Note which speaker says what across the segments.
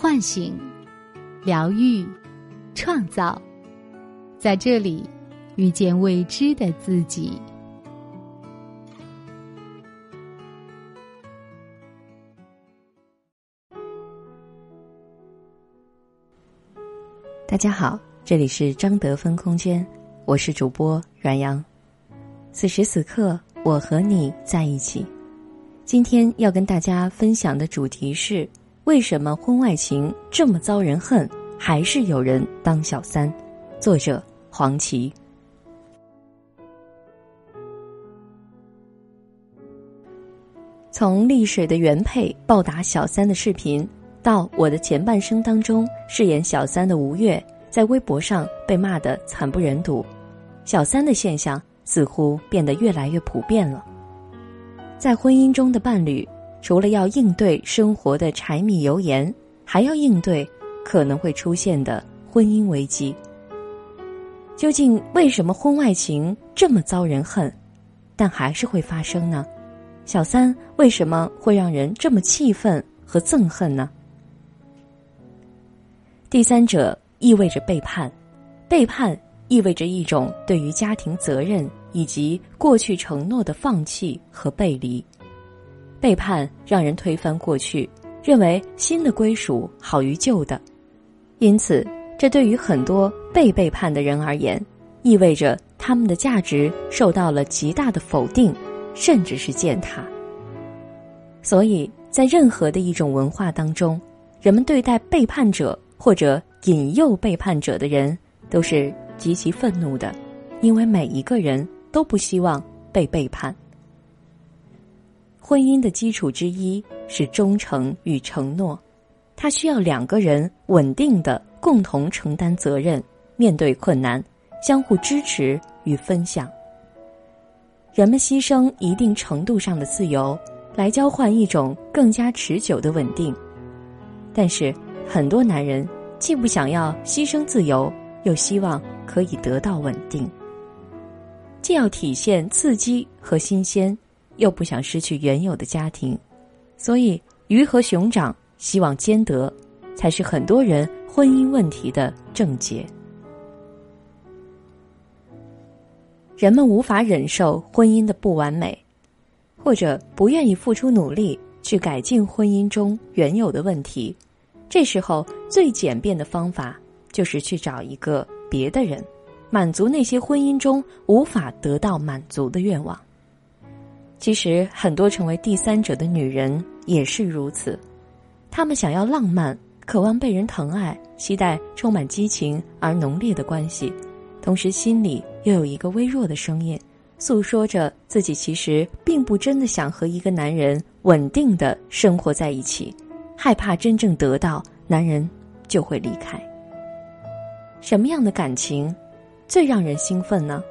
Speaker 1: 唤醒、疗愈、创造，在这里遇见未知的自己。
Speaker 2: 大家好，这里是张德芬空间，我是主播阮阳。此时此刻，我和你在一起。今天要跟大家分享的主题是。为什么婚外情这么遭人恨，还是有人当小三？作者黄芪。从丽水的原配暴打小三的视频，到我的前半生当中饰演小三的吴越，在微博上被骂得惨不忍睹，小三的现象似乎变得越来越普遍了。在婚姻中的伴侣。除了要应对生活的柴米油盐，还要应对可能会出现的婚姻危机。究竟为什么婚外情这么遭人恨，但还是会发生呢？小三为什么会让人这么气愤和憎恨呢？第三者意味着背叛，背叛意味着一种对于家庭责任以及过去承诺的放弃和背离。背叛让人推翻过去，认为新的归属好于旧的，因此，这对于很多被背叛的人而言，意味着他们的价值受到了极大的否定，甚至是践踏。所以在任何的一种文化当中，人们对待背叛者或者引诱背叛者的人都是极其愤怒的，因为每一个人都不希望被背叛。婚姻的基础之一是忠诚与承诺，它需要两个人稳定的共同承担责任，面对困难，相互支持与分享。人们牺牲一定程度上的自由，来交换一种更加持久的稳定。但是，很多男人既不想要牺牲自由，又希望可以得到稳定，既要体现刺激和新鲜。又不想失去原有的家庭，所以鱼和熊掌希望兼得，才是很多人婚姻问题的症结。人们无法忍受婚姻的不完美，或者不愿意付出努力去改进婚姻中原有的问题，这时候最简便的方法就是去找一个别的人，满足那些婚姻中无法得到满足的愿望。其实，很多成为第三者的女人也是如此。她们想要浪漫，渴望被人疼爱，期待充满激情而浓烈的关系，同时心里又有一个微弱的声音，诉说着自己其实并不真的想和一个男人稳定的生活在一起，害怕真正得到男人就会离开。什么样的感情最让人兴奋呢？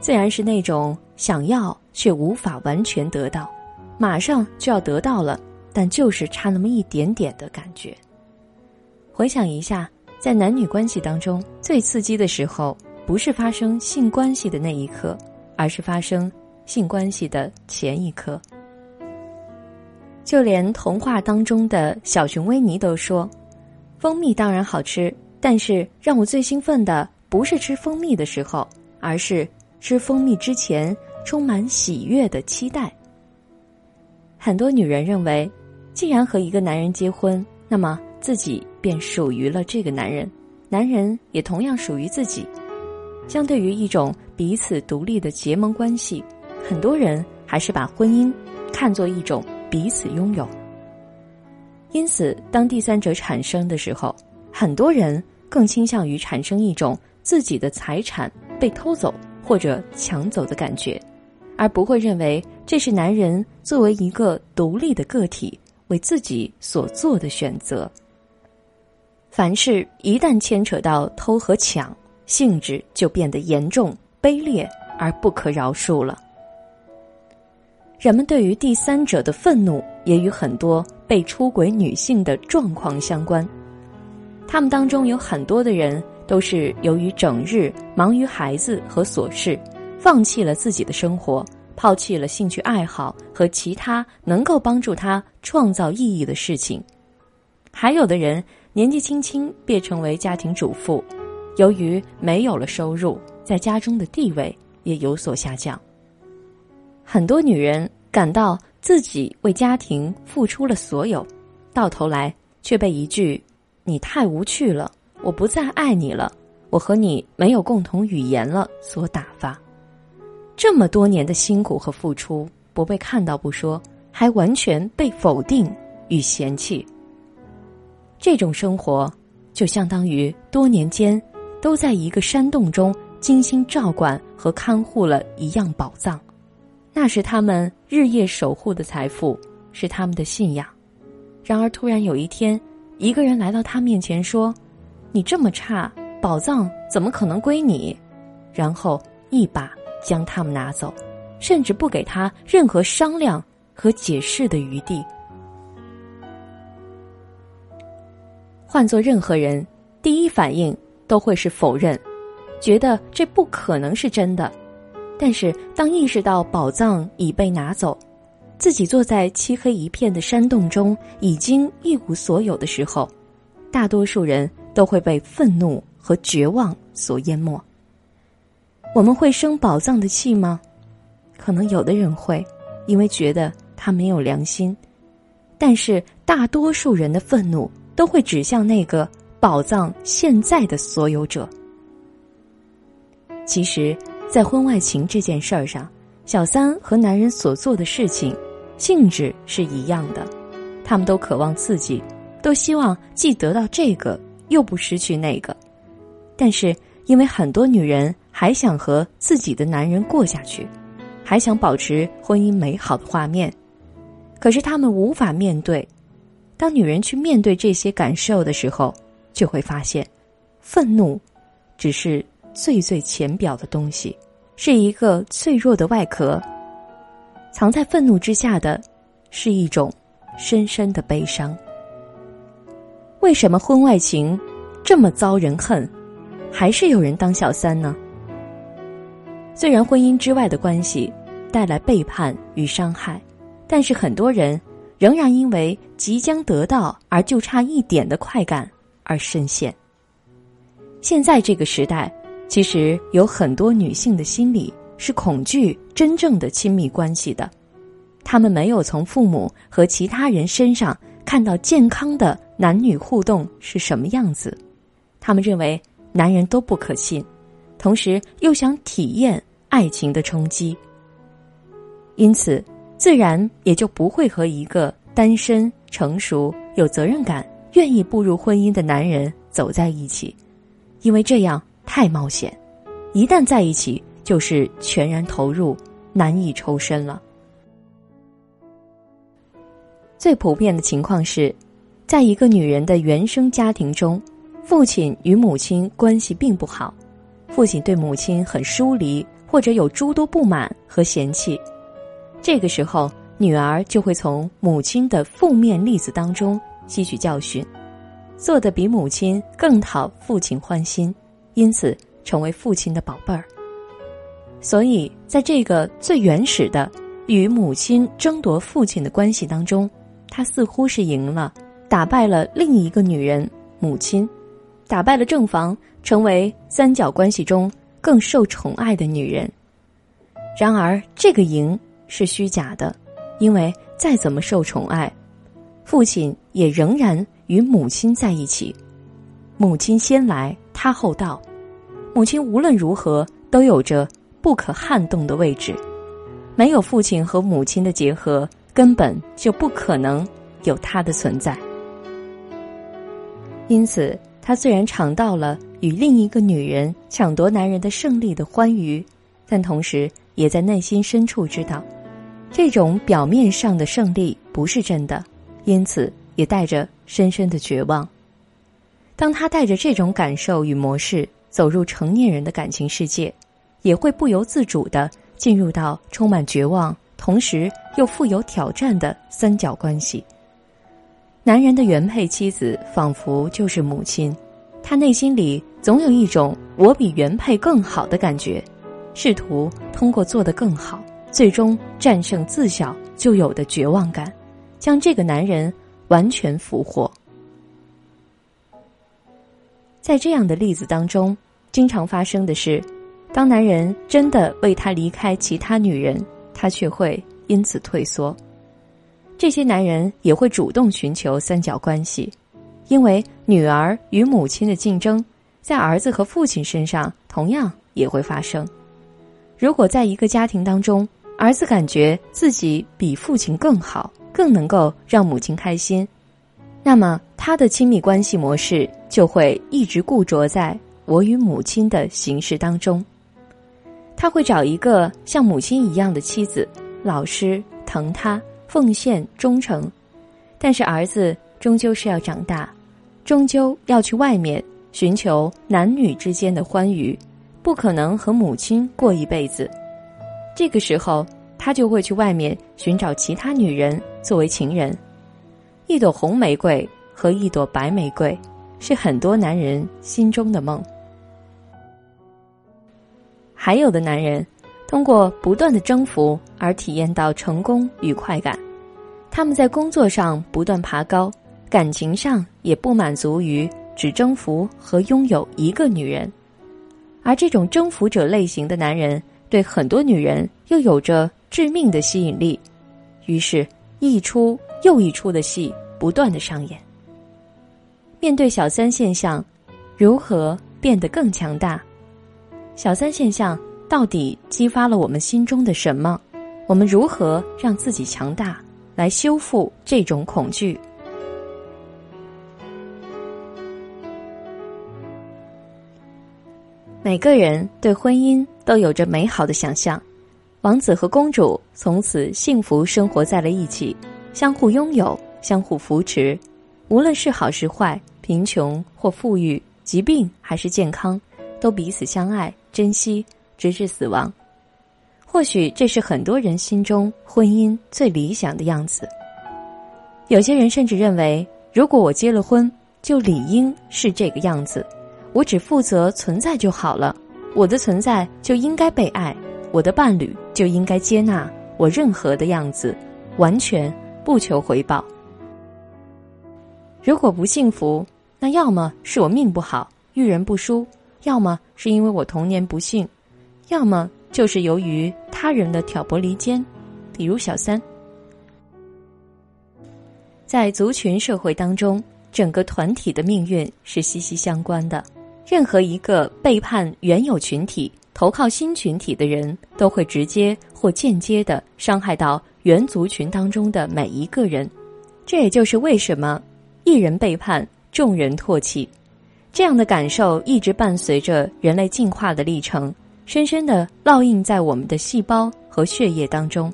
Speaker 2: 自然是那种想要却无法完全得到，马上就要得到了，但就是差那么一点点的感觉。回想一下，在男女关系当中，最刺激的时候，不是发生性关系的那一刻，而是发生性关系的前一刻。就连童话当中的小熊维尼都说：“蜂蜜当然好吃，但是让我最兴奋的不是吃蜂蜜的时候，而是……”吃蜂蜜之前，充满喜悦的期待。很多女人认为，既然和一个男人结婚，那么自己便属于了这个男人，男人也同样属于自己。相对于一种彼此独立的结盟关系，很多人还是把婚姻看作一种彼此拥有。因此，当第三者产生的时候，很多人更倾向于产生一种自己的财产被偷走。或者抢走的感觉，而不会认为这是男人作为一个独立的个体为自己所做的选择。凡事一旦牵扯到偷和抢，性质就变得严重、卑劣而不可饶恕了。人们对于第三者的愤怒，也与很多被出轨女性的状况相关。他们当中有很多的人。都是由于整日忙于孩子和琐事，放弃了自己的生活，抛弃了兴趣爱好和其他能够帮助他创造意义的事情。还有的人年纪轻轻便成为家庭主妇，由于没有了收入，在家中的地位也有所下降。很多女人感到自己为家庭付出了所有，到头来却被一句“你太无趣了，我不再爱你了，我和你没有共同语言了”所打发。这么多年的辛苦和付出不被看到不说，还完全被否定与嫌弃。这种生活，就相当于多年间都在一个山洞中精心照管和看护了一样宝藏，那是他们日夜守护的财富，是他们的信仰。然而，突然有一天，一个人来到他面前说：“你这么差，宝藏怎么可能归你？”然后一把将他们拿走，甚至不给他任何商量和解释的余地。换做任何人，第一反应都会是否认，觉得这不可能是真的。但是，当意识到宝藏已被拿走，自己坐在漆黑一片的山洞中已经一无所有的时候，大多数人都会被愤怒和绝望所淹没。我们会生宝藏的气吗？可能有的人会，因为觉得他没有良心。但是，大多数人的愤怒。都会指向那个宝藏现在的所有者。其实，在婚外情这件事儿上，小三和男人所做的事情性质是一样的，他们都渴望刺激，都希望既得到这个又不失去那个。但是，因为很多女人还想和自己的男人过下去，还想保持婚姻美好的画面，可是他们无法面对。当女人去面对这些感受的时候，就会发现，愤怒只是最最浅表的东西，是一个脆弱的外壳。藏在愤怒之下的，是一种深深的悲伤。为什么婚外情这么遭人恨，还是有人当小三呢？虽然婚姻之外的关系带来背叛与伤害，但是很多人。仍然因为即将得到而就差一点的快感而深陷。现在这个时代，其实有很多女性的心理是恐惧真正的亲密关系的，她们没有从父母和其他人身上看到健康的男女互动是什么样子，她们认为男人都不可信，同时又想体验爱情的冲击，因此。自然也就不会和一个单身、成熟、有责任感、愿意步入婚姻的男人走在一起，因为这样太冒险。一旦在一起，就是全然投入，难以抽身了。最普遍的情况是，在一个女人的原生家庭中，父亲与母亲关系并不好，父亲对母亲很疏离，或者有诸多不满和嫌弃。这个时候，女儿就会从母亲的负面例子当中吸取教训，做的比母亲更讨父亲欢心，因此成为父亲的宝贝儿。所以，在这个最原始的与母亲争夺父亲的关系当中，他似乎是赢了，打败了另一个女人母亲，打败了正房，成为三角关系中更受宠爱的女人。然而，这个赢。是虚假的，因为再怎么受宠爱，父亲也仍然与母亲在一起。母亲先来，他后到，母亲无论如何都有着不可撼动的位置。没有父亲和母亲的结合，根本就不可能有他的存在。因此，他虽然尝到了与另一个女人抢夺男人的胜利的欢愉，但同时也在内心深处知道。这种表面上的胜利不是真的，因此也带着深深的绝望。当他带着这种感受与模式走入成年人的感情世界，也会不由自主的进入到充满绝望，同时又富有挑战的三角关系。男人的原配妻子仿佛就是母亲，他内心里总有一种“我比原配更好的”感觉，试图通过做得更好。最终战胜自小就有的绝望感，将这个男人完全俘获。在这样的例子当中，经常发生的是，当男人真的为他离开其他女人，他却会因此退缩。这些男人也会主动寻求三角关系，因为女儿与母亲的竞争，在儿子和父亲身上同样也会发生。如果在一个家庭当中，儿子感觉自己比父亲更好，更能够让母亲开心，那么他的亲密关系模式就会一直固着在我与母亲的形式当中。他会找一个像母亲一样的妻子，老师疼他。奉献忠诚，但是儿子终究是要长大，终究要去外面寻求男女之间的欢愉，不可能和母亲过一辈子。这个时候，他就会去外面寻找其他女人作为情人。一朵红玫瑰和一朵白玫瑰，是很多男人心中的梦。还有的男人。通过不断的征服而体验到成功与快感，他们在工作上不断爬高，感情上也不满足于只征服和拥有一个女人，而这种征服者类型的男人对很多女人又有着致命的吸引力，于是，一出又一出的戏不断的上演。面对小三现象，如何变得更强大？小三现象。到底激发了我们心中的什么？我们如何让自己强大，来修复这种恐惧？每个人对婚姻都有着美好的想象，王子和公主从此幸福生活在了一起，相互拥有，相互扶持，无论是好是坏，贫穷或富裕，疾病还是健康，都彼此相爱，珍惜。直至死亡，或许这是很多人心中婚姻最理想的样子。有些人甚至认为，如果我结了婚，就理应是这个样子，我只负责存在就好了，我的存在就应该被爱，我的伴侣就应该接纳我任何的样子，完全不求回报。如果不幸福，那要么是我命不好，遇人不淑，要么是因为我童年不幸。要么就是由于他人的挑拨离间，比如小三。在族群社会当中，整个团体的命运是息息相关的。任何一个背叛原有群体、投靠新群体的人，都会直接或间接的伤害到原族群当中的每一个人。这也就是为什么一人背叛，众人唾弃，这样的感受一直伴随着人类进化的历程。深深的烙印在我们的细胞和血液当中，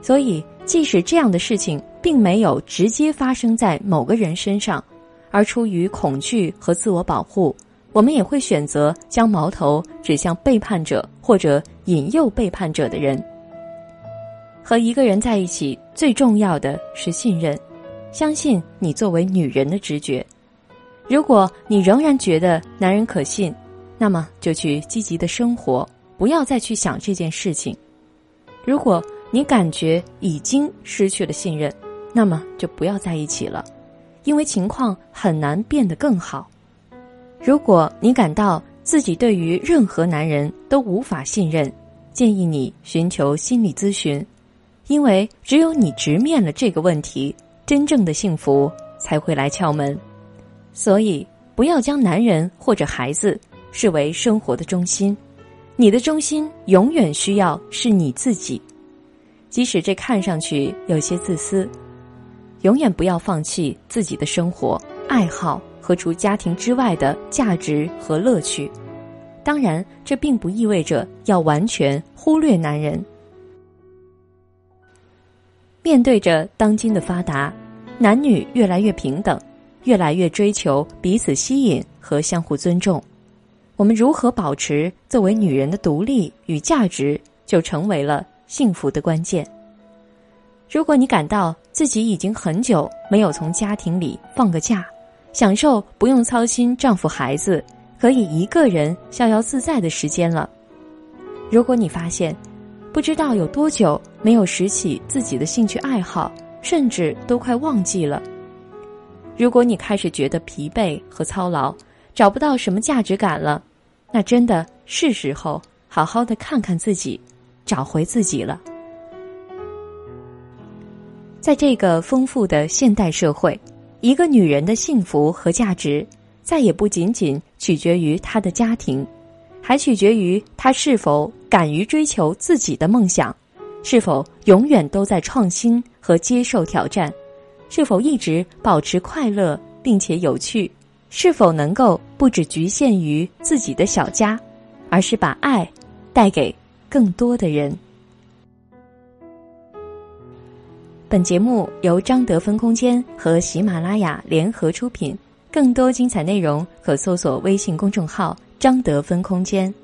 Speaker 2: 所以即使这样的事情并没有直接发生在某个人身上，而出于恐惧和自我保护，我们也会选择将矛头指向背叛者或者引诱背叛者的人。和一个人在一起，最重要的是信任，相信你作为女人的直觉。如果你仍然觉得男人可信，那么就去积极的生活，不要再去想这件事情。如果你感觉已经失去了信任，那么就不要在一起了，因为情况很难变得更好。如果你感到自己对于任何男人都无法信任，建议你寻求心理咨询，因为只有你直面了这个问题，真正的幸福才会来敲门。所以，不要将男人或者孩子。视为生活的中心，你的中心永远需要是你自己，即使这看上去有些自私，永远不要放弃自己的生活、爱好和除家庭之外的价值和乐趣。当然，这并不意味着要完全忽略男人。面对着当今的发达，男女越来越平等，越来越追求彼此吸引和相互尊重。我们如何保持作为女人的独立与价值，就成为了幸福的关键。如果你感到自己已经很久没有从家庭里放个假，享受不用操心丈夫孩子，可以一个人逍遥自在的时间了；如果你发现不知道有多久没有拾起自己的兴趣爱好，甚至都快忘记了；如果你开始觉得疲惫和操劳，找不到什么价值感了，那真的是时候好好的看看自己，找回自己了。在这个丰富的现代社会，一个女人的幸福和价值，再也不仅仅取决于她的家庭，还取决于她是否敢于追求自己的梦想，是否永远都在创新和接受挑战，是否一直保持快乐并且有趣，是否能够不只局限于自己的小家，而是把爱带给更多的人。本节目由张德芬空间和喜马拉雅联合出品，更多精彩内容可搜索微信公众号“张德芬空间”。